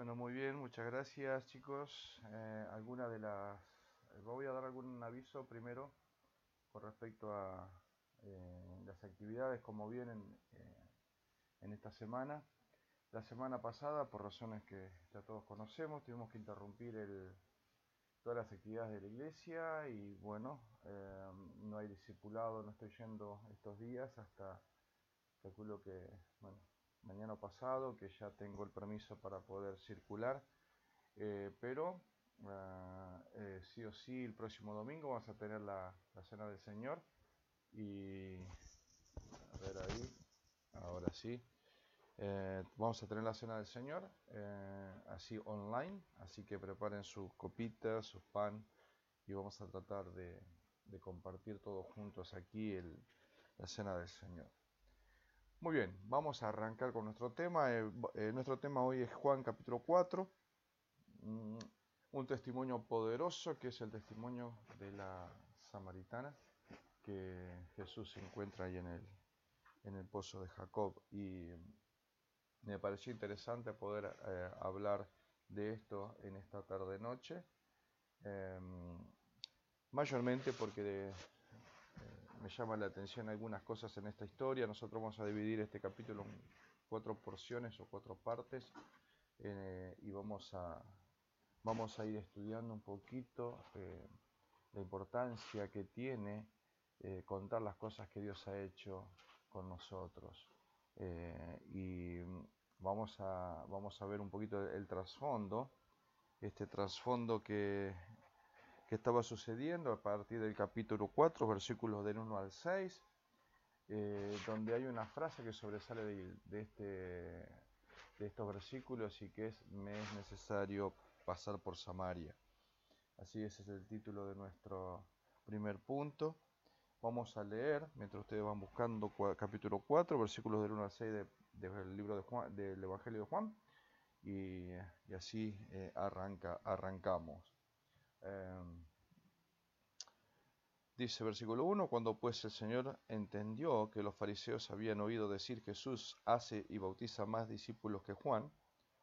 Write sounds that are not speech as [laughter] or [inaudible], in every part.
Bueno, muy bien, muchas gracias chicos. Eh, alguna de las... eh, Voy a dar algún aviso primero con respecto a eh, las actividades como vienen eh, en esta semana. La semana pasada, por razones que ya todos conocemos, tuvimos que interrumpir el, todas las actividades de la iglesia y bueno, eh, no hay discipulado, no estoy yendo estos días hasta, calculo que, bueno, mañana pasado, que ya tengo el permiso para poder circular, eh, pero ah, eh, sí o sí el próximo domingo vamos a tener la, la cena del Señor y a ver ahí, ahora sí. Eh, vamos a tener la cena del Señor, eh, así online, así que preparen sus copitas, su pan y vamos a tratar de, de compartir todos juntos aquí el- la cena del Señor. Muy bien, vamos a arrancar con nuestro tema. Eh, eh, nuestro tema hoy es Juan capítulo 4, mm, un testimonio poderoso que es el testimonio de la samaritana que Jesús se encuentra ahí en el, pozo de Jacob. Y me pareció interesante poder eh, hablar de esto en esta tarde-noche, em, mayormente porque eh, me llaman la atención algunas cosas en esta historia. Nosotros vamos a dividir este capítulo en cuatro porciones o cuatro partes eh, y vamos a, vamos a ir estudiando un poquito eh, la importancia que tiene eh, contar las cosas que Dios ha hecho con nosotros. Y vamos a, vamos a ver un poquito el, el trasfondo, este trasfondo que, que estaba sucediendo a partir del capítulo 4, versículos del 1 al 6, eh, donde hay una frase que sobresale de, este, de estos versículos y que es, me es necesario pasar por Samaria. Así ese es el título de nuestro primer punto. Vamos a leer, mientras ustedes van buscando capítulo 4, versículos del 1 al 6 de- del libro de Juan, del Evangelio de Juan, y, y así eh, arranca, arrancamos. Em, Dice versículo 1, cuando pues el Señor entendió que los fariseos habían oído decir Jesús hace y bautiza más discípulos que Juan,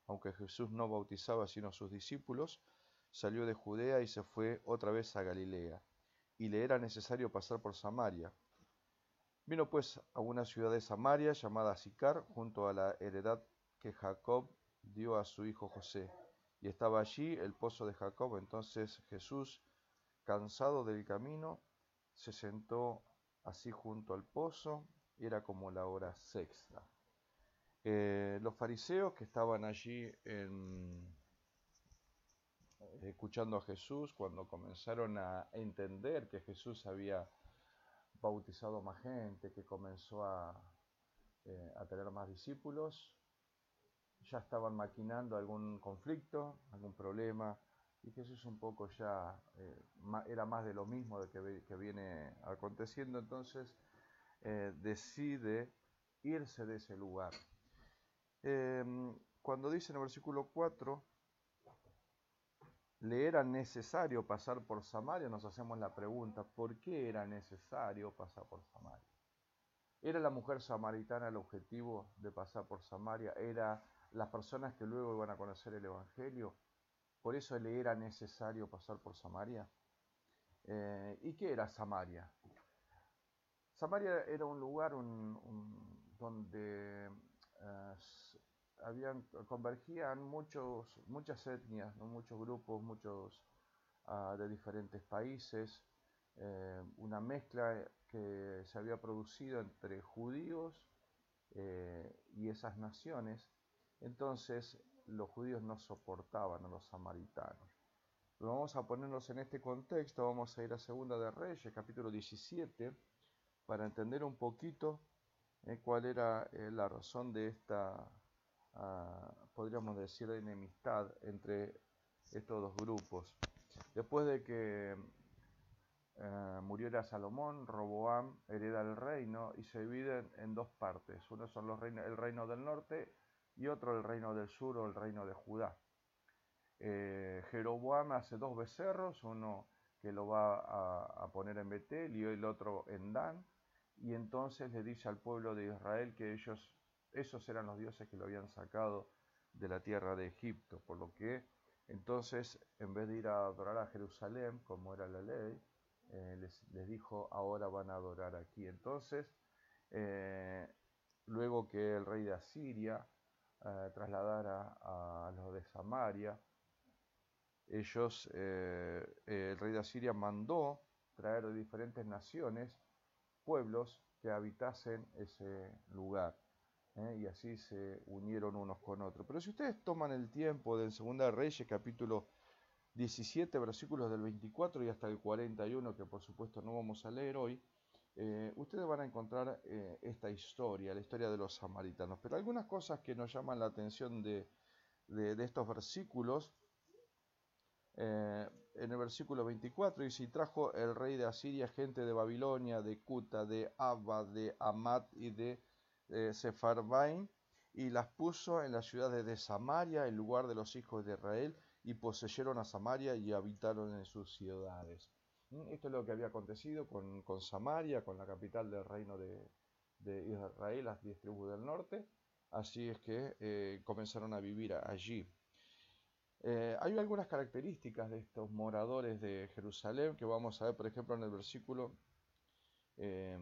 aunque Jesús no bautizaba sino a sus discípulos, salió de Judea y se fue otra vez a Galilea, y le era necesario pasar por Samaria. Vino pues a una ciudad de Samaria llamada Sicar, junto a la heredad que Jacob dio a su hijo José, y estaba allí el pozo de Jacob. Entonces Jesús, cansado del camino, se sentó así junto al pozo, era como la hora sexta. Eh, los fariseos que estaban allí en- escuchando a Jesús, cuando comenzaron a entender que Jesús había bautizado más gente, que comenzó a, eh, a tener más discípulos, ya estaban maquinando algún conflicto, algún problema, y Jesús un poco ya eh, era más de lo mismo de que, que viene aconteciendo, entonces eh, decide irse de ese lugar. Eh, cuando dice en el versículo 4, le era necesario pasar por Samaria, nos hacemos la pregunta, ¿por qué era necesario pasar por Samaria? ¿Era la mujer samaritana el objetivo de pasar por Samaria? ¿Era las personas que luego iban a conocer el Evangelio? ¿Por eso le era necesario pasar por Samaria? Eh, ¿Y qué era Samaria? Samaria era un lugar donde eh, habían, convergían muchos, muchas etnias, muchos grupos, muchos ah, de diferentes países, eh, una mezcla que se había producido entre judíos y esas naciones. Entonces los judíos no soportaban a los samaritanos. Vamos a ponernos en este contexto, vamos a ir a Segunda de Reyes, capítulo 17, para entender un poquito eh, cuál era eh, la razón de esta, ah, podríamos decir, enemistad entre estos dos grupos. Después de que eh, muriera Salomón, Roboam hereda el reino y se divide en, en dos partes. Uno son los reinos, el reino del norte y otro el reino del sur o el reino de Judá. Eh, Jeroboam hace dos becerros, uno que lo va a, poner en Betel y el otro en Dan, y entonces le dice al pueblo de Israel que ellos, esos eran los dioses que lo habían sacado de la tierra de Egipto, por lo que entonces en vez de ir a adorar a Jerusalén, como era la ley, eh, les, dijo, ahora van a adorar aquí. Entonces, eh, luego que el rey de Asiria eh, trasladara a, los de Samaria, ellos, el rey de Asiria mandó traer de diferentes naciones pueblos que habitasen ese lugar. y así se unieron unos con otros. Pero si ustedes toman el tiempo del Segunda Reyes, capítulo 17 versículos del 24 y hasta el 41, que por supuesto no vamos a leer hoy, eh, ustedes van a encontrar eh, esta historia, la historia de los samaritanos. Pero algunas cosas que nos llaman la atención de, estos versículos, eh, en el versículo 24 dice, y trajo el rey de Asiria gente de Babilonia, de Cuta, de Abba, de Amat y de Sepharvaim, y las puso en las ciudades de Samaria, en lugar de los hijos de Israel, y poseyeron a Samaria y habitaron en sus ciudades. Mm, esto es lo que había acontecido con, Samaria, con la capital del reino de, Israel, las diez tribus del norte. Así es que eh, comenzaron a vivir allí. Eh, hay algunas características de estos moradores de Jerusalén que vamos a ver, por ejemplo, en el versículo 30 eh,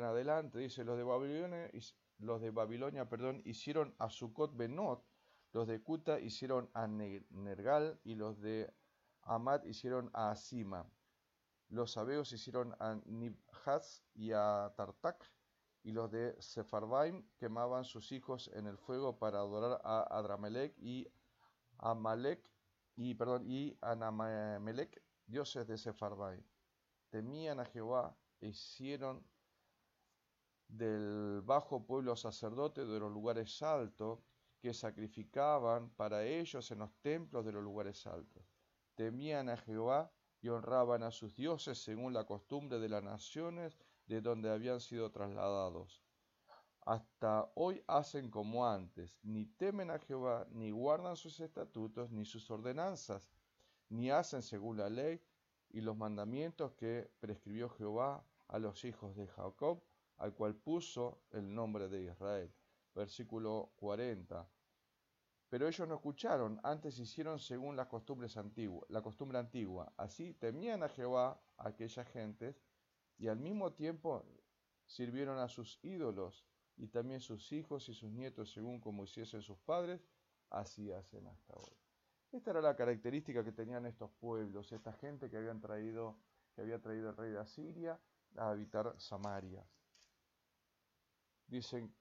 en adelante. Dice, los de Babilonia, los de Babilonia perdón, hicieron a Sucot Benot, los de Kuta hicieron a Nergal y los de Amad hicieron a Asima. Los sabeos hicieron a Nibhaz y a Tartak, y los de Sepharvaim quemaban sus hijos en el fuego para adorar a Adramelech y Amalek y perdón y Anamelech, dioses de Sepharvaim. Temían a Jehová e hicieron del bajo pueblo sacerdote de los lugares altos que sacrificaban para ellos en los templos de los lugares altos. Temían a Jehová y honraban a sus dioses según la costumbre de las naciones de donde habían sido trasladados. Hasta hoy hacen como antes, ni temen a Jehová, ni guardan sus estatutos, ni sus ordenanzas, ni hacen según la ley y los mandamientos que prescribió Jehová a los hijos de Jacob, al cual puso el nombre de Israel versículo 40. Pero ellos no escucharon, antes hicieron según las costumbres antiguas, la costumbre antigua. Así temían a Jehová aquellas gentes y al mismo tiempo sirvieron a sus ídolos y también sus hijos y sus nietos según como hiciesen sus padres, así hacen hasta hoy. Esta era la característica que tenían estos pueblos, esta gente que habían traído, que había traído el rey de Asiria a habitar Samaria. Dicen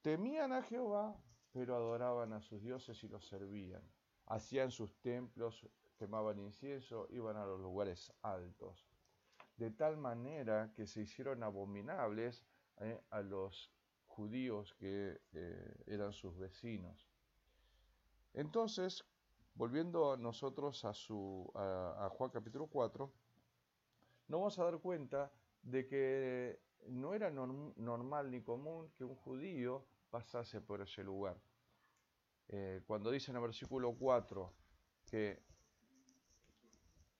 Temían a Jehová, pero adoraban a sus dioses y los servían. Hacían sus templos, quemaban incienso, iban a los lugares altos. De tal manera que se hicieron abominables eh, a los judíos que eh, eran sus vecinos. Entonces, volviendo a nosotros a, su, a, Juan capítulo 4, nos vamos a dar cuenta de que no era normal ni común que un judío pasase por ese lugar. Eh, cuando dice en el versículo 4 que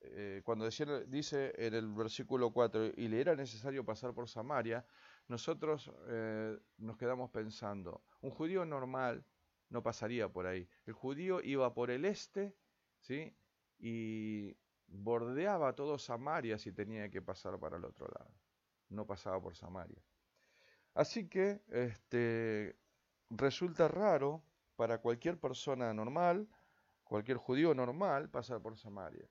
eh, cuando dice en el versículo 4 y le era necesario pasar por Samaria, nosotros eh, nos quedamos pensando, un judío normal no pasaría por ahí. El judío iba por el este, ¿sí? Y bordeaba todo Samaria si tenía que pasar para el otro lado. No pasaba por Samaria. Así que este, resulta raro para cualquier persona normal, cualquier judío normal, pasar por Samaria.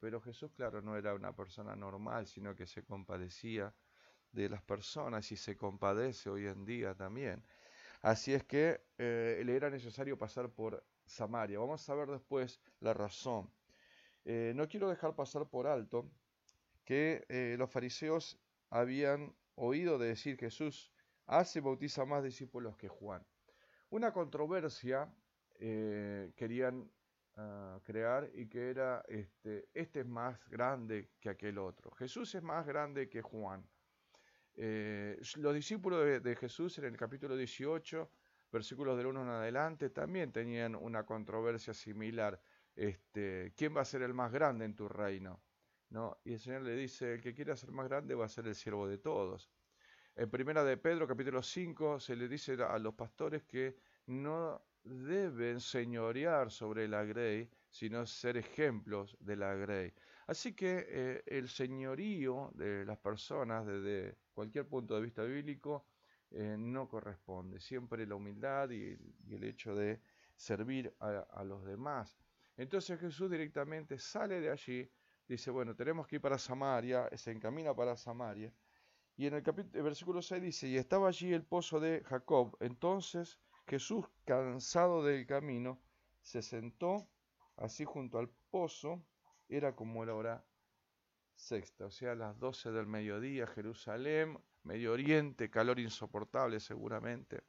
Pero Jesús, claro, no era una persona normal, sino que se compadecía de las personas y se compadece hoy en día también. Así es que eh, le era necesario pasar por Samaria. Vamos a ver después la razón. Eh, no quiero dejar pasar por alto que eh, los fariseos habían oído de decir Jesús hace bautiza más discípulos que Juan. Una controversia eh, querían ah, crear y que era este, este es más grande que aquel otro. Jesús es más grande que Juan. Eh, los discípulos de, Jesús en el capítulo 18, versículos del 1 en adelante, también tenían una controversia similar. Este, ¿Quién va a ser el más grande en tu reino? ¿No? Y el Señor le dice, el que quiera ser más grande va a ser el siervo de todos. En primera de Pedro, capítulo 5, se le dice a los pastores que no deben señorear sobre la grey, sino ser ejemplos de la grey. Así que eh, el señorío de las personas desde cualquier punto de vista bíblico eh, no corresponde. Siempre la humildad y, el hecho de servir a, los demás. Entonces Jesús directamente sale de allí, dice, bueno, tenemos que ir para Samaria, se encamina para Samaria. Y en el, capítulo, versículo 6 dice, y estaba allí el pozo de Jacob. Entonces Jesús, cansado del camino, se sentó así junto al pozo, era como la hora sexta, o sea, las 12 del mediodía, Jerusalén, Medio Oriente, calor insoportable seguramente.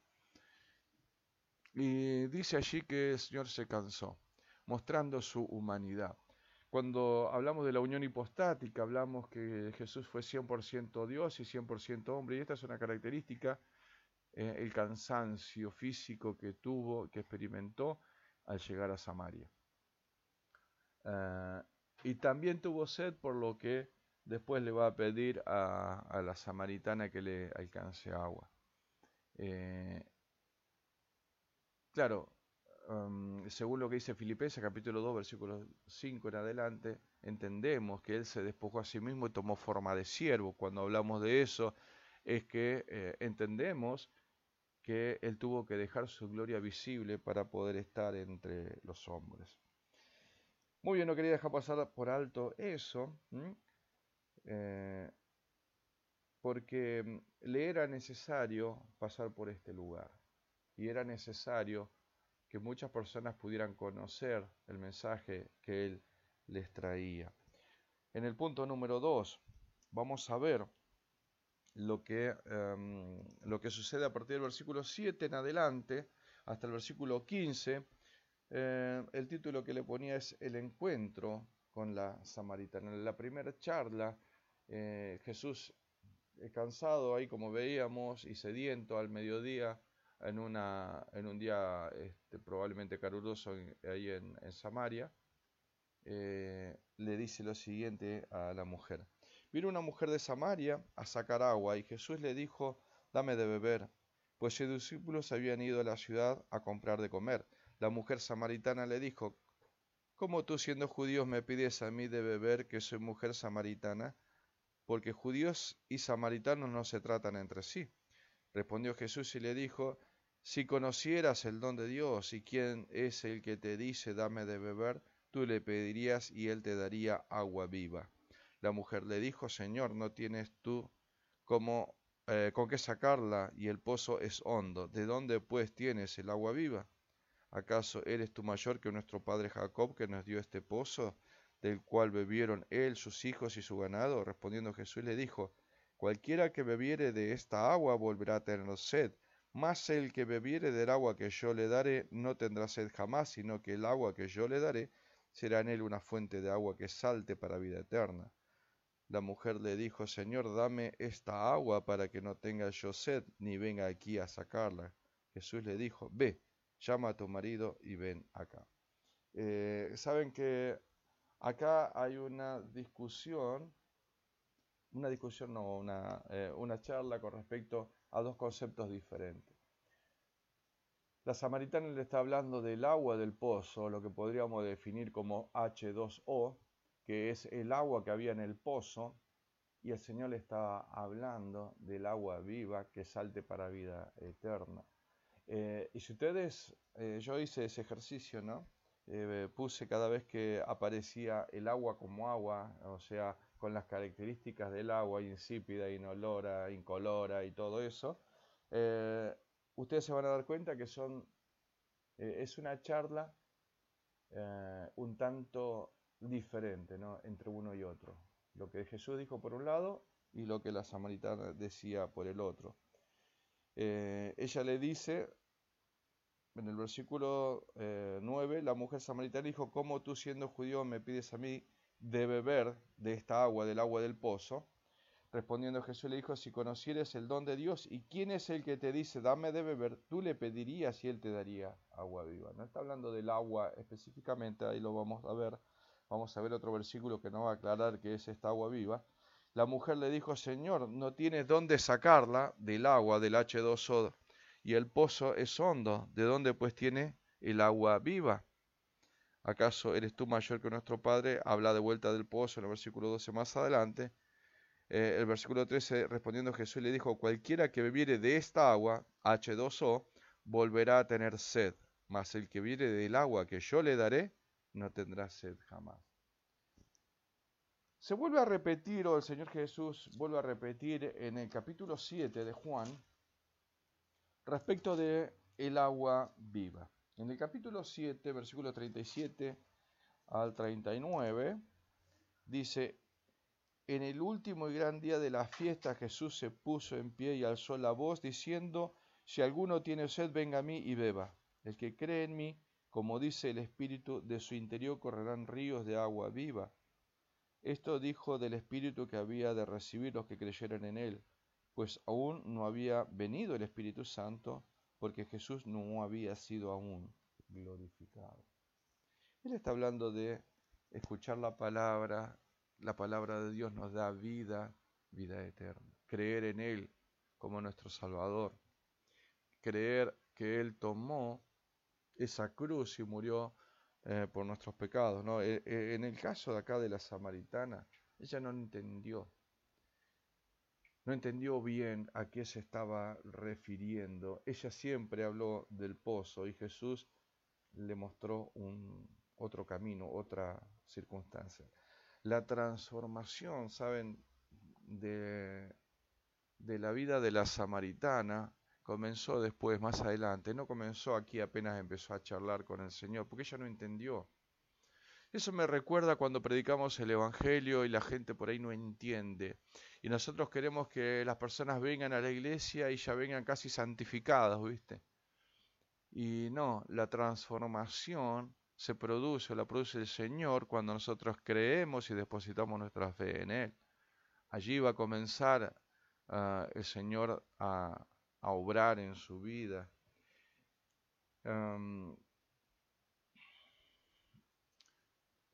Y dice allí que el Señor se cansó, mostrando su humanidad. Cuando hablamos de la unión hipostática, hablamos que Jesús fue 100% Dios y 100% hombre, y esta es una característica eh, el cansancio físico que tuvo, que experimentó al llegar a Samaria. Eh, y también tuvo sed, por lo que después le va a pedir a, la samaritana que le alcance agua. Eh, claro, um, según lo que dice Filipenses capítulo 2, versículo 5 en adelante, entendemos que él se despojó a sí mismo y tomó forma de siervo. Cuando hablamos de eso, es que entendemos que él tuvo que dejar su gloria visible para poder estar entre los hombres. Muy bien, no quería dejar pasar por alto eso, eh, porque mm, le era necesario pasar por este lugar y era necesario que muchas personas pudieran conocer el mensaje que él les traía. En el punto número 2 vamos a ver lo que, em, lo que sucede a partir del versículo 7 en adelante hasta el versículo 15. Eh, el título que le ponía es El encuentro con la samaritana. En la primera charla, eh, Jesús, eh, cansado ahí como veíamos y sediento al mediodía, en, una, en un día este, probablemente caluroso ahí en, en Samaria, le dice lo siguiente a la mujer. Vino una mujer de Samaria a sacar agua y Jesús le dijo, dame de beber, pues sus discípulos habían ido a la ciudad a comprar de comer. La mujer samaritana le dijo, ¿cómo tú siendo judíos me pides a mí de beber que soy mujer samaritana? Porque judíos y samaritanos no se tratan entre sí. Respondió Jesús y le dijo, si conocieras el don de Dios y quién es el que te dice dame de beber, tú le pedirías y él te daría agua viva. La mujer le dijo, Señor, no tienes tú como, eh, con qué sacarla y el pozo es hondo. ¿De dónde pues tienes el agua viva? ¿Acaso eres tú mayor que nuestro padre Jacob que nos dio este pozo, del cual bebieron él, sus hijos y su ganado? Respondiendo Jesús le dijo, Cualquiera que bebiere de esta agua volverá a tener sed, mas el que bebiere del agua que yo le daré no tendrá sed jamás, sino que el agua que yo le daré será en él una fuente de agua que salte para vida eterna. La mujer le dijo, Señor, dame esta agua para que no tenga yo sed, ni venga aquí a sacarla. Jesús le dijo, ve, llama a tu marido y ven acá. Eh, Saben que acá hay una discusión, una discusión, no, una, eh, una charla con respecto a dos conceptos diferentes. La samaritana le está hablando del agua del pozo, lo que podríamos definir como H2O, que es el agua que había en el pozo, y el Señor le estaba hablando del agua viva que salte para vida eterna. Eh, y si ustedes, eh, yo hice ese ejercicio, ¿no? Eh, puse cada vez que aparecía el agua como agua, o sea, con las características del agua, insípida, inolora, incolora y todo eso, ustedes se van a dar cuenta que son, es una charla un tanto diferente ¿no? entre uno y otro. Lo que Jesús dijo por un lado y lo que la samaritana decía por el otro. Eh, ella le dice, en el versículo 9, eh, la mujer samaritana dijo, ¿cómo tú siendo judío me pides a mí de beber de esta agua, del agua del pozo? Respondiendo Jesús le dijo, si conocieres el don de Dios y quién es el que te dice, dame de beber, tú le pedirías y él te daría agua viva. No está hablando del agua específicamente, ahí lo vamos a ver, Vamos a ver otro versículo que nos va a aclarar que es esta agua viva. La mujer le dijo, Señor, no tienes dónde sacarla del agua, del H2O, y el pozo es hondo. ¿De dónde pues tiene el agua viva? ¿Acaso eres tú mayor que nuestro Padre? Habla de vuelta del pozo en el versículo 12 más adelante. Eh, el versículo 13, respondiendo Jesús le dijo, cualquiera que bebiere de esta agua, H2O, volverá a tener sed, mas el que bebiere del agua que yo le daré, no tendrá sed jamás. Se vuelve a repetir, o el Señor Jesús vuelve a repetir en el capítulo 7 de Juan, respecto de el agua viva. En el capítulo 7, versículo 37 al 39, dice, en el último y gran día de la fiesta Jesús se puso en pie y alzó la voz diciendo, si alguno tiene sed, venga a mí y beba. El que cree en mí, como dice el Espíritu, de su interior correrán ríos de agua viva. Esto dijo del Espíritu que había de recibir los que creyeran en él, pues aún no había venido el Espíritu Santo, porque Jesús no había sido aún glorificado. Él está hablando de escuchar la palabra, la palabra de Dios nos da vida, vida eterna. Creer en Él como nuestro Salvador. Creer que Él tomó esa cruz y murió eh, por nuestros pecados. ¿no? Eh, eh, en el caso de acá de la samaritana, ella no entendió. No entendió bien a qué se estaba refiriendo. Ella siempre habló del pozo y Jesús le mostró un otro camino, otra circunstancia. La transformación, ¿saben? De, de la vida de la samaritana comenzó después, más adelante, no comenzó aquí apenas empezó a charlar con el Señor, porque ella no entendió. Eso me recuerda cuando predicamos el Evangelio y la gente por ahí no entiende. Y nosotros queremos que las personas vengan a la iglesia y ya vengan casi santificadas, ¿viste? Y no, la transformación se produce, la produce el Señor cuando nosotros creemos y depositamos nuestra fe en Él. Allí va a comenzar ah, el Señor a, a obrar en su vida.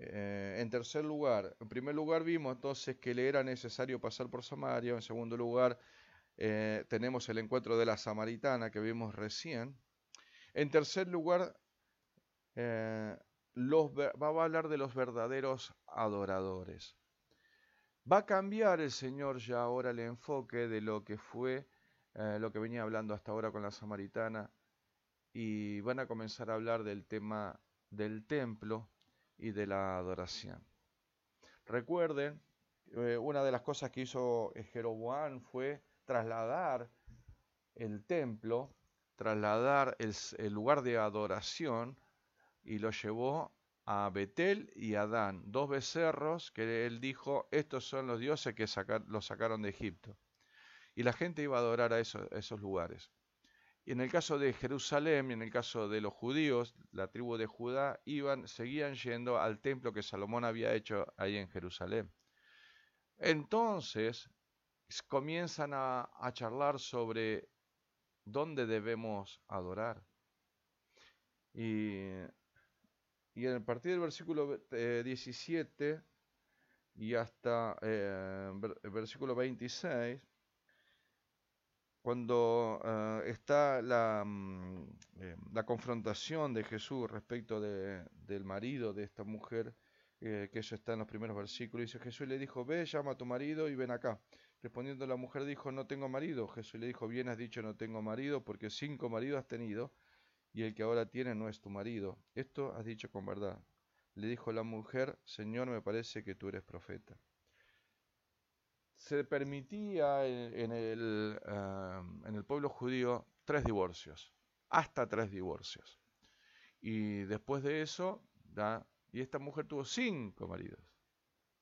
Eh, en tercer lugar, en primer lugar vimos entonces que le era necesario pasar por Samaria. En segundo lugar, eh, tenemos el encuentro de la samaritana que vimos recién. En tercer lugar, eh, va a hablar de los verdaderos adoradores. Va a cambiar el Señor ya ahora el enfoque de lo que fue lo que venía hablando hasta ahora con la samaritana y van a comenzar a hablar del tema del templo y de la adoración. Recuerden, eh, una de las cosas que hizo Jeroboam fue trasladar el templo, trasladar el, lugar de adoración y lo llevó a Betel y a Dan, dos becerros que él dijo, estos son los dioses que los sacaron de Egipto y la gente iba a adorar a esos, lugares. Y en el caso de Jerusalén, y en el caso de los judíos, la tribu de Judá, iban, seguían yendo al templo que Salomón había hecho ahí en Jerusalén. Entonces comienzan a, charlar sobre dónde debemos adorar. Y, y a partir del versículo 17 eh, y hasta eh, versículo 26, cuando eh, está la, mm, eh, la, confrontación de Jesús respecto del marido de esta mujer, eh, que eso está en los primeros versículos, dice Jesús le dijo, ve, llama a tu marido y ven acá. Respondiendo la mujer dijo, no tengo marido. Jesús le dijo, bien has dicho, no tengo marido, porque cinco maridos has tenido, y el que ahora tiene no es tu marido. Esto has dicho con verdad. Le dijo la mujer, Señor, me parece que tú eres profeta se permitía en el, en el pueblo judío tres divorcios, hasta tres divorcios. Y después de eso, y esta mujer tuvo cinco maridos.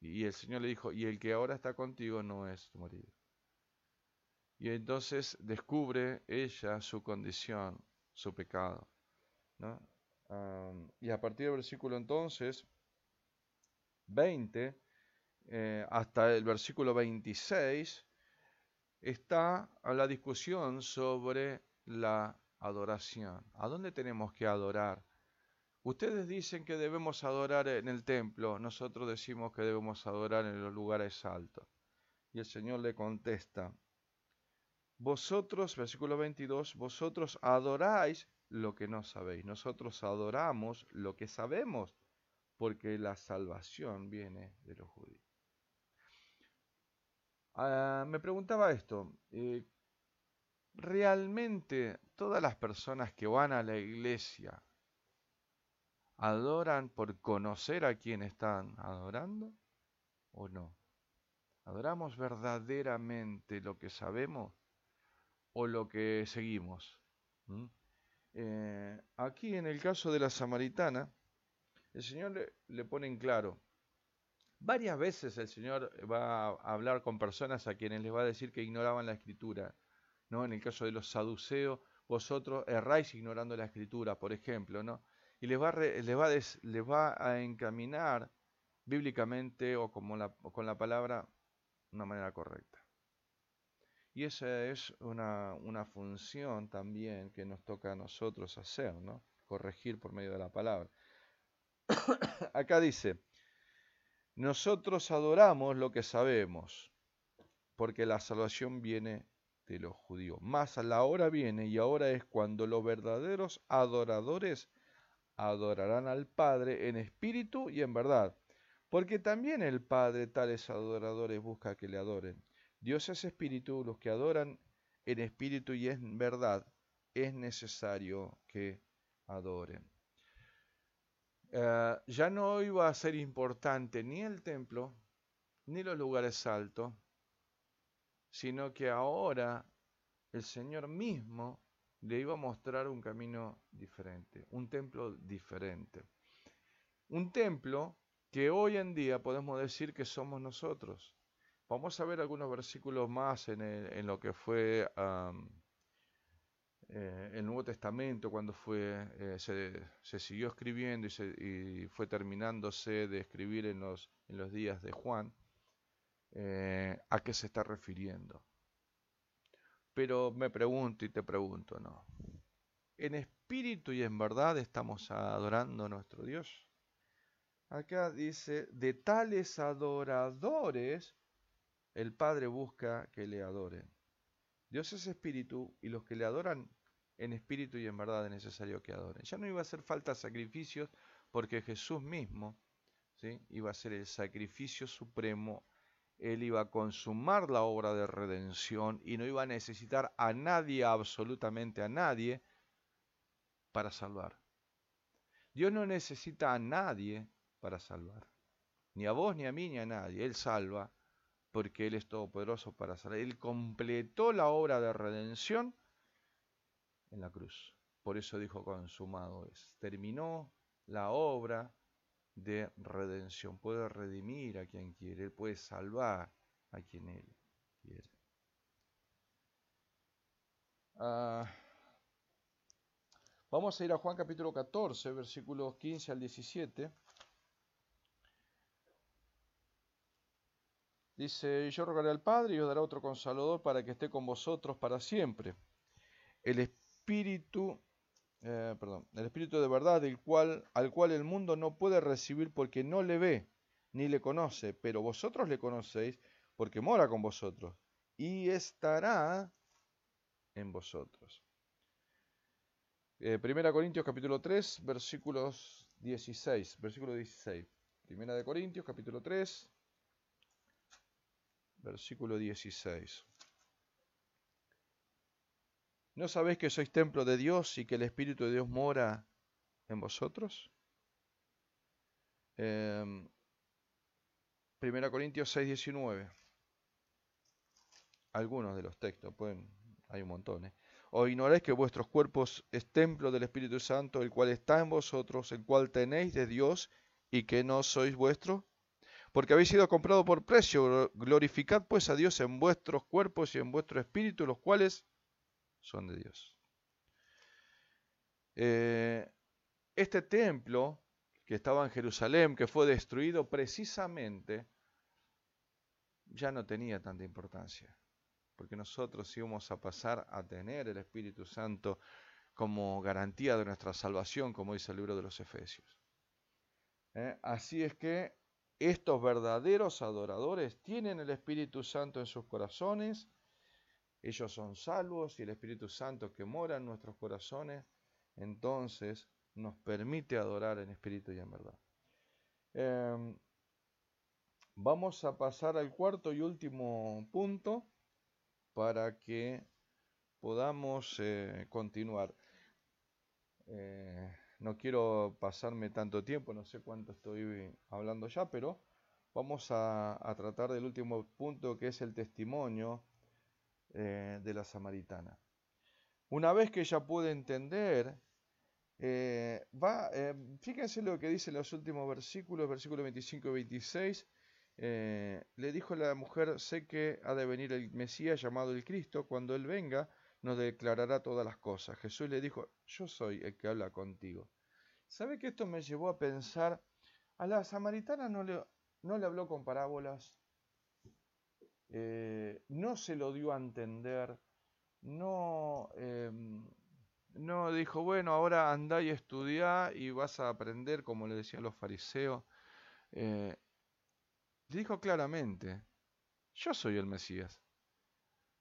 Y el Señor le dijo, y el que ahora está contigo no es tu marido. Y entonces descubre ella su condición, su pecado. y a partir del versículo entonces 20, eh, hasta el versículo 26 está la discusión sobre la adoración. ¿A dónde tenemos que adorar? Ustedes dicen que debemos adorar en el templo, nosotros decimos que debemos adorar en los lugares altos. Y el Señor le contesta, vosotros, versículo 22, vosotros adoráis lo que no sabéis. Nosotros adoramos lo que sabemos, porque la salvación viene de los judíos. Ah, me preguntaba esto, eh, ¿realmente todas las personas que van a la iglesia adoran por conocer a quien están adorando o no? ¿Adoramos verdaderamente lo que sabemos o lo que seguimos? ¿Mm? Eh, aquí en el caso de la samaritana, el Señor le, pone en claro, varias veces el Señor va a hablar con personas a quienes les va a decir que ignoraban la escritura. ¿no? En el caso de los saduceos, vosotros erráis ignorando la escritura, por ejemplo, ¿no? Y les va, a, les va, les va a encaminar bíblicamente o, como la, con la palabra una manera correcta. Y esa es una, una, función también que nos toca a nosotros hacer, ¿no? Corregir por medio de la palabra. [coughs] Acá dice, nosotros adoramos lo que sabemos, porque la salvación viene de los judíos. Más a la hora viene y ahora es cuando los verdaderos adoradores adorarán al Padre en espíritu y en verdad, porque también el Padre tales adoradores busca que le adoren. Dios es espíritu, los que adoran en espíritu y en verdad es necesario que adoren. Eh, ya no iba a ser importante ni el templo, ni los lugares altos, sino que ahora el Señor mismo le iba a mostrar un camino diferente, un templo diferente. Un templo que hoy en día podemos decir que somos nosotros. Vamos a ver algunos versículos más en, lo que fue eh, el Nuevo Testamento, cuando fue, eh, se, siguió escribiendo y, fue terminándose de escribir en los, en los días de Juan, eh, a qué se está refiriendo. Pero me pregunto y te pregunto, ¿no? ¿En espíritu y en verdad estamos adorando a nuestro Dios? Acá dice, de tales adoradores el Padre busca que le adoren. Dios es espíritu y los que le adoran en espíritu y en verdad es necesario que adoren. Ya no iba a hacer falta sacrificios porque Jesús mismo ¿sí? iba a ser el sacrificio supremo. Él iba a consumar la obra de redención y no iba a necesitar a nadie, absolutamente a nadie, para salvar. Dios no necesita a nadie para salvar. Ni a vos, ni a mí, ni a nadie. Él salva porque Él es todopoderoso para salvar. Él completó la obra de redención en la cruz. Por eso dijo consumado es. Terminó la obra de redención. Puede redimir a quien quiere. Él puede salvar a quien Él quiere. Ah, vamos a ir a Juan capítulo 14, versículos 15 al 17. Dice, yo rogaré al Padre y os dará otro consolador para que esté con vosotros para siempre. El Espíritu, eh, perdón, el Espíritu de verdad, el cual, al cual el mundo no puede recibir porque no le ve ni le conoce, pero vosotros le conocéis porque mora con vosotros y estará en vosotros. Eh, primera Corintios capítulo 3, versículos 16, versículo 16. Primera de Corintios capítulo 3, versículo 16. ¿No sabéis que sois templo de Dios y que el Espíritu de Dios mora en vosotros? Eh, Primera Corintios 6, 19. Algunos de los textos, pueden, hay un montón. ¿eh? ¿O ignoráis que vuestros cuerpos es templo del Espíritu Santo, el cual está en vosotros, el cual tenéis de Dios y que no sois vuestro? porque habéis sido comprado por precio. Glorificad pues a Dios en vuestros cuerpos y en vuestro espíritu, los cuales son de Dios. Eh, este templo que estaba en Jerusalén, que fue destruido precisamente, ya no tenía tanta importancia, porque nosotros íbamos a pasar a tener el Espíritu Santo como garantía de nuestra salvación, como dice el libro de los Efesios. Eh, así es que estos verdaderos adoradores tienen el Espíritu Santo en sus corazones ellos son salvos y el Espíritu Santo que mora en nuestros corazones, entonces nos permite adorar en espíritu y en verdad. Em, vamos a pasar al cuarto y último punto para que podamos eh, continuar. Eh, no quiero pasarme tanto tiempo, no sé cuánto estoy hablando ya, pero vamos a, tratar del último punto que es el testimonio eh, de la samaritana. Una vez que ella puede entender, va, fíjense lo que dice en los últimos versículos, versículos 25 y 26. le dijo la mujer, sé que ha de venir el Mesías llamado el Cristo, cuando Él venga, nos declarará todas las cosas. Jesús le dijo, yo soy el que habla contigo. ¿Sabe que esto me llevó a pensar, a la samaritana no le, no le habló con parábolas, eh, no se lo dio a entender, no, em, no dijo, bueno, ahora andá y estudiá y vas a aprender, como le decían los fariseos. Eh, dijo claramente, yo soy el Mesías.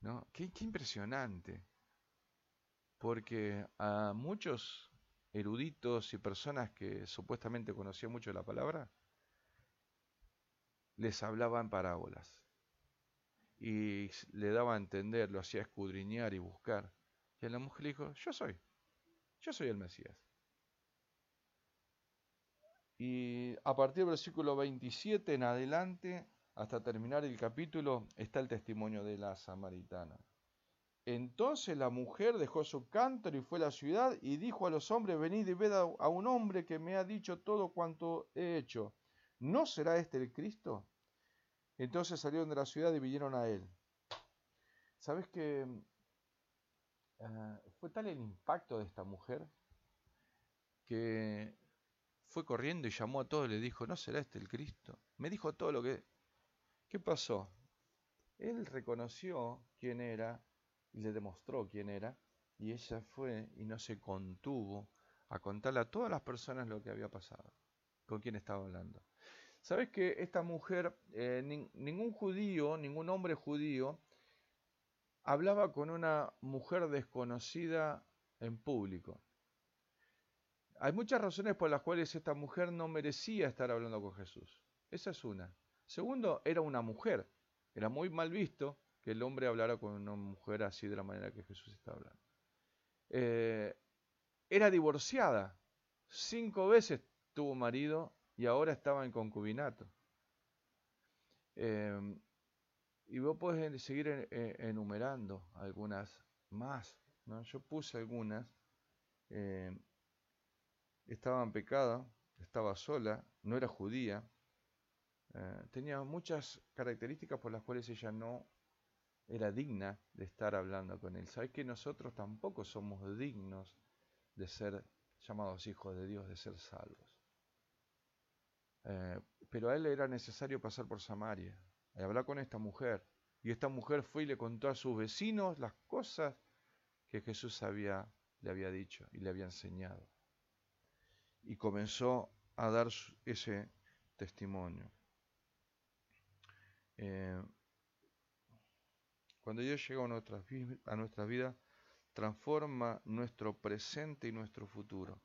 ¿No? qué impresionante porque a muchos eruditos y personas que supuestamente conocían mucho la palabra, les hablaban parábolas y le daba a entender, lo hacía escudriñar y buscar. Y a la mujer le dijo, yo soy, yo soy el Mesías. Y a partir del versículo 27 en adelante, hasta terminar el capítulo, está el testimonio de la samaritana. Entonces la mujer dejó su cántaro y fue a la ciudad y dijo a los hombres, venid y ved a un hombre que me ha dicho todo cuanto he hecho. ¿No será este el Cristo? Entonces salieron de la ciudad y vinieron a él. ¿Sabes que eh, fue tal el impacto de esta mujer que fue corriendo y llamó a todos y le dijo, ¿no será este el Cristo? Me dijo todo lo que... ¿Qué pasó? Él reconoció quién era y le demostró quién era, y ella fue y no se contuvo a contarle a todas las personas lo que había pasado, con quién estaba hablando. ¿Sabes que esta mujer, eh, ningún judío, ningún hombre judío, hablaba con una mujer desconocida en público? Hay muchas razones por las cuales esta mujer no merecía estar hablando con Jesús. Esa es una. Segundo, era una mujer. Era muy mal visto que el hombre hablara con una mujer así de la manera que Jesús está hablando. Eh, era divorciada, cinco veces tuvo marido y ahora estaba en concubinato. Eh, y vos podés seguir enumerando algunas más. ¿no? Yo puse algunas. Eh, estaba en pecado, estaba sola, no era judía. tenía muchas características por las cuales ella no era digna de estar hablando con él. ¿Sabes que nosotros tampoco somos dignos de ser llamados hijos de Dios, de ser salvos? Eh, pero a él era necesario pasar por Samaria y hablar con esta mujer. Y esta mujer fue y le contó a sus vecinos las cosas que Jesús había, le había dicho y le había enseñado. Y comenzó a dar ese testimonio. Eh, cuando Dios llega a nuestra, a nuestra vida, transforma nuestro presente y nuestro futuro.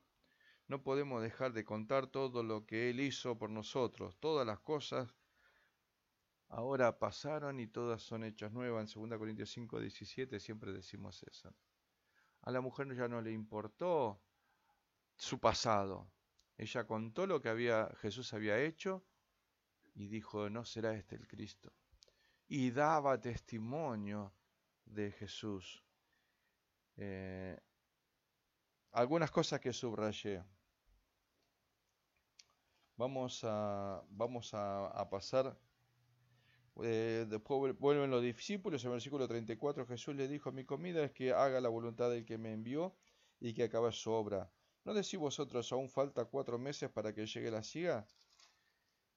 No podemos dejar de contar todo lo que Él hizo por nosotros. Todas las cosas ahora pasaron y todas son hechas nuevas. En 2 Corintios 5, 17 siempre decimos eso. A la mujer ya no le importó su pasado. Ella contó lo que había, Jesús había hecho y dijo, no será este el Cristo y daba testimonio de Jesús. Eh, algunas cosas que subrayé. Vamos a, vamos a, pasar. Eh, después vuelven los discípulos. En versículo 34 Jesús le dijo, mi comida es que haga la voluntad del que me envió y que acabe su obra. ¿No decís vosotros aún falta cuatro meses para que llegue la siga?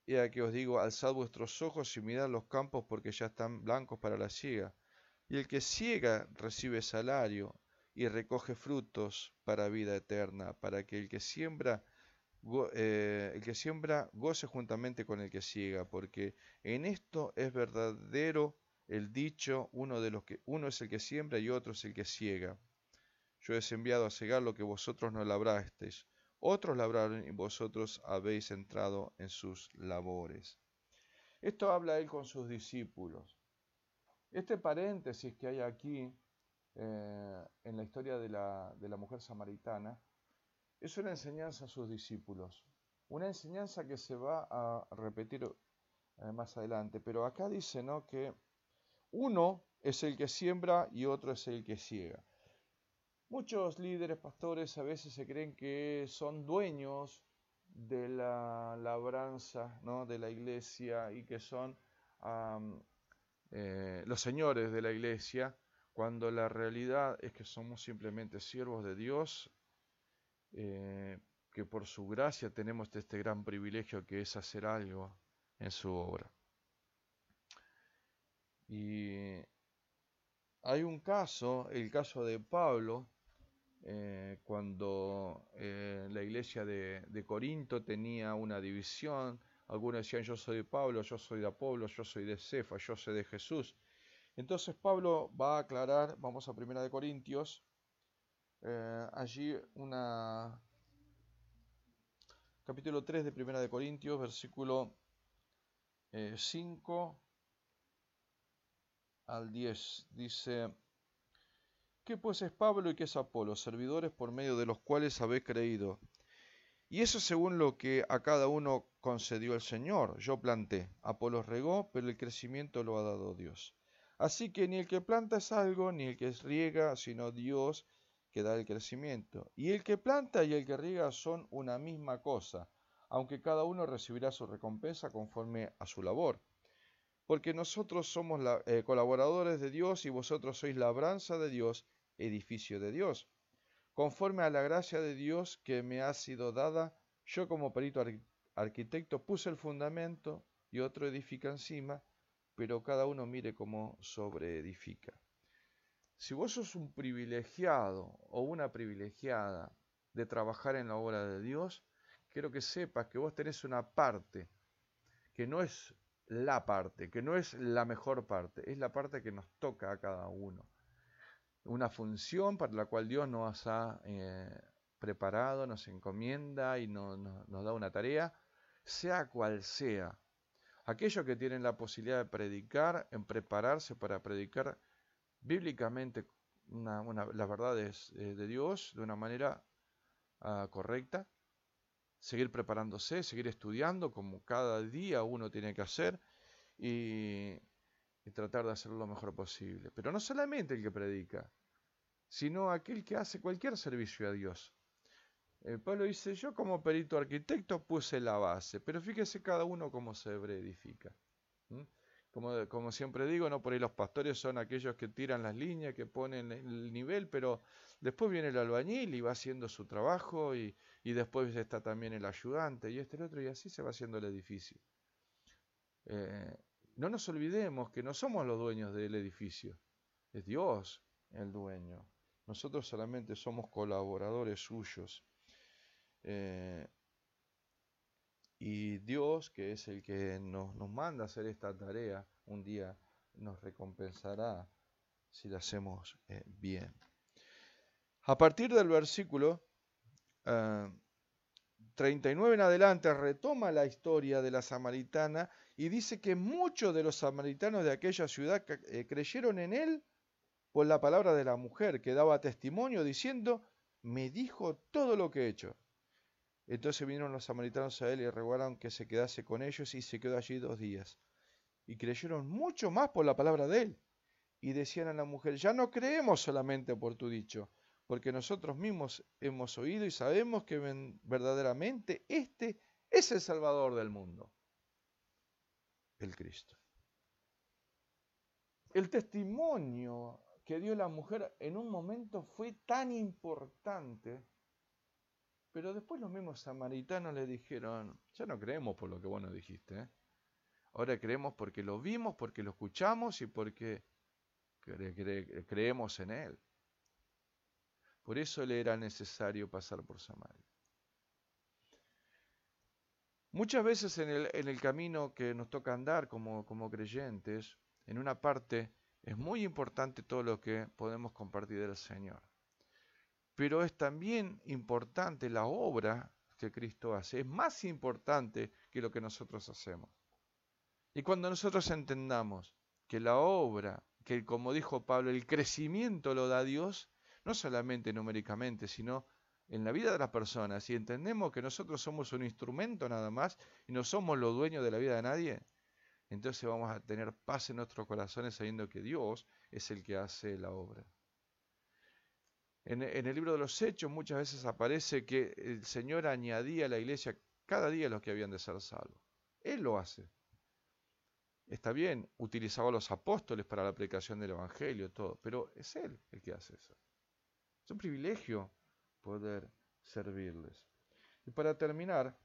Y aquí os digo, alzad vuestros ojos y mirad los campos porque ya están blancos para la siega. Y el que ciega recibe salario y recoge frutos para vida eterna, para que el que siembra, eh, el que siembra goce juntamente con el que ciega, porque en esto es verdadero el dicho, uno, de los que, uno es el que siembra y otro es el que ciega. Yo he enviado a cegar lo que vosotros no labrasteis. Otros labraron y vosotros habéis entrado en sus labores. Esto habla él con sus discípulos. Este paréntesis que hay aquí eh, en la historia de la, de la mujer samaritana es una enseñanza a sus discípulos. Una enseñanza que se va a repetir eh, más adelante. Pero acá dice ¿no? que uno es el que siembra y otro es el que ciega. Muchos líderes pastores a veces se creen que son dueños de la labranza ¿no? de la iglesia y que son eh, los señores de la iglesia, cuando la realidad es que somos simplemente siervos de Dios, eh, que por su gracia tenemos este gran privilegio que es hacer algo en su obra. Y hay un caso, el caso de Pablo, eh, cuando eh, la iglesia de, Corinto tenía una división, algunos decían yo soy de Pablo, yo soy de Apolo, yo soy de Cefa, yo soy de Jesús. Entonces Pablo va a aclarar, vamos a Primera de Corintios, eh, allí una capítulo 3 de Primera de Corintios, versículo 5 al 10. Dice, ¿qué pues es Pablo y qué es Apolo? Servidores por medio de los cuales habéis creído. Y eso según lo que a cada uno concedió el Señor. Yo planté, Apolo regó, pero el crecimiento lo ha dado Dios. Así que ni el que planta es algo, ni el que riega, sino Dios que da el crecimiento. Y el que planta y el que riega son una misma cosa, aunque cada uno recibirá su recompensa conforme a su labor porque nosotros somos eh, colaboradores de Dios y vosotros sois labranza de Dios, edificio de Dios. Conforme a la gracia de Dios que me ha sido dada, yo como perito arquitecto puse el fundamento y otro edifica encima, pero cada uno mire cómo sobreedifica. Si vos sos un privilegiado o una privilegiada de trabajar en la obra de Dios, quiero que sepas que vos tenés una parte que no es la parte, que no es la mejor parte, es la parte que nos toca a cada uno. Una función para la cual Dios nos ha eh, preparado, nos encomienda y nos da una tarea, sea cual sea. Aquellos que tienen la posibilidad de predicar, en prepararse para predicar bíblicamente las verdades eh, de Dios de una manera ah, correcta, seguir preparándose, seguir estudiando como cada día uno tiene que hacer y, tratar de hacerlo lo mejor posible. Pero no solamente el que predica, sino aquel que hace cualquier servicio a Dios. El Pablo dice, yo como perito arquitecto puse la base, pero fíjese cada uno cómo se edifica. Como, siempre digo, no por ahí los pastores son aquellos que tiran las líneas, que ponen el nivel, pero después viene el albañil y va haciendo su trabajo y, y después está también el ayudante y este el otro y así se va haciendo el edificio. Eh, no nos olvidemos que no somos los dueños del edificio, es Dios el dueño. Nosotros solamente somos colaboradores suyos. Eh, y Dios, que es el que nos, manda hacer esta tarea, un día nos recompensará si la hacemos eh, bien. A partir del versículo 39 eh, en adelante retoma la historia de la samaritana y dice que muchos de los samaritanos de aquella ciudad eh, creyeron en él por la palabra de la mujer que daba testimonio diciendo, me dijo todo lo que he hecho. Entonces vinieron los samaritanos a él y rogaron que se quedase con ellos y se quedó allí dos días. Y creyeron mucho más por la palabra de él. Y decían a la mujer, ya no creemos solamente por tu dicho, porque nosotros mismos hemos oído y sabemos que verdaderamente este es el Salvador del mundo, el Cristo. El testimonio que dio la mujer en un momento fue tan importante, pero después los mismos samaritanos le dijeron, ya no creemos por lo que vos nos dijiste, ¿eh? ahora creemos porque lo vimos, porque lo escuchamos y porque creemos en Él. Por eso le era necesario pasar por Samaria. Muchas veces en el, camino que nos toca andar como, como creyentes, en una parte es muy importante todo lo que podemos compartir del Señor. Pero es también importante la obra que Cristo hace. Es más importante que lo que nosotros hacemos. Y cuando nosotros entendamos que la obra, que como dijo Pablo, el crecimiento lo da Dios, no solamente numéricamente, sino en la vida de las personas, y entendemos que nosotros somos un instrumento nada más y no somos los dueños de la vida de nadie, entonces vamos a tener paz en nuestros corazones sabiendo que Dios es el que hace la obra. En, el libro de los Hechos muchas veces aparece que el Señor añadía a la iglesia cada día los que habían de ser salvos. Él lo hace. Está bien, utilizaba a los apóstoles para la predicación del Evangelio, todo, pero es Él el que hace eso. Es un privilegio poder servirles. Y para terminar,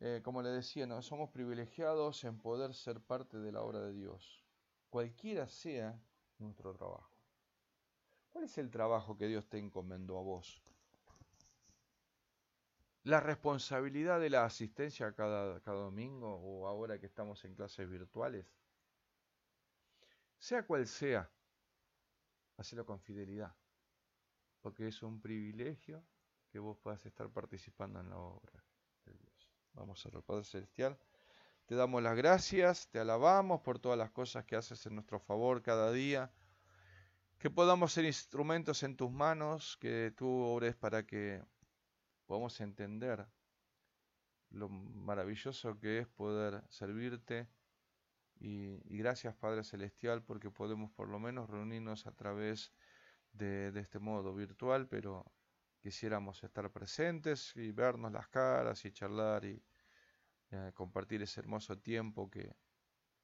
eh, como le decía, ¿no? somos privilegiados en poder ser parte de la obra de Dios, cualquiera sea nuestro trabajo. ¿Cuál es el trabajo que Dios te encomendó a vos? La responsabilidad de la asistencia cada, domingo o ahora que estamos en clases virtuales. Sea cual sea, hacelo con fidelidad, porque es un privilegio que vos puedas estar participando en la obra de Dios. Vamos a Padre Celestial. Te damos las gracias, te alabamos por todas las cosas que haces en nuestro favor cada día que podamos ser instrumentos en tus manos, que tú obres para que podamos entender lo maravilloso que es poder servirte. Y, gracias Padre Celestial porque podemos por lo menos reunirnos a través de, este modo virtual, pero quisiéramos estar presentes y vernos las caras y charlar y eh, compartir ese hermoso tiempo que,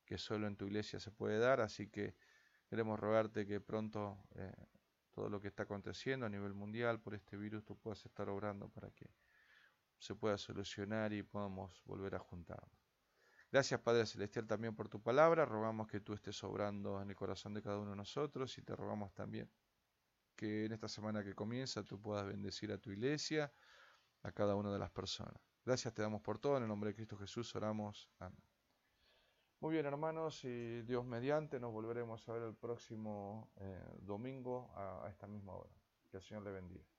que solo en tu iglesia se puede dar. Así que Queremos rogarte que pronto eh, todo lo que está aconteciendo a nivel mundial por este virus tú puedas estar obrando para que se pueda solucionar y podamos volver a juntarnos. Gracias Padre Celestial también por tu palabra. Rogamos que tú estés obrando en el corazón de cada uno de nosotros y te rogamos también que en esta semana que comienza tú puedas bendecir a tu iglesia, a cada una de las personas. Gracias te damos por todo. En el nombre de Cristo Jesús oramos. Amén. Muy bien, hermanos, y Dios mediante, nos volveremos a ver el próximo eh, domingo a esta misma hora. Que el Señor le bendiga.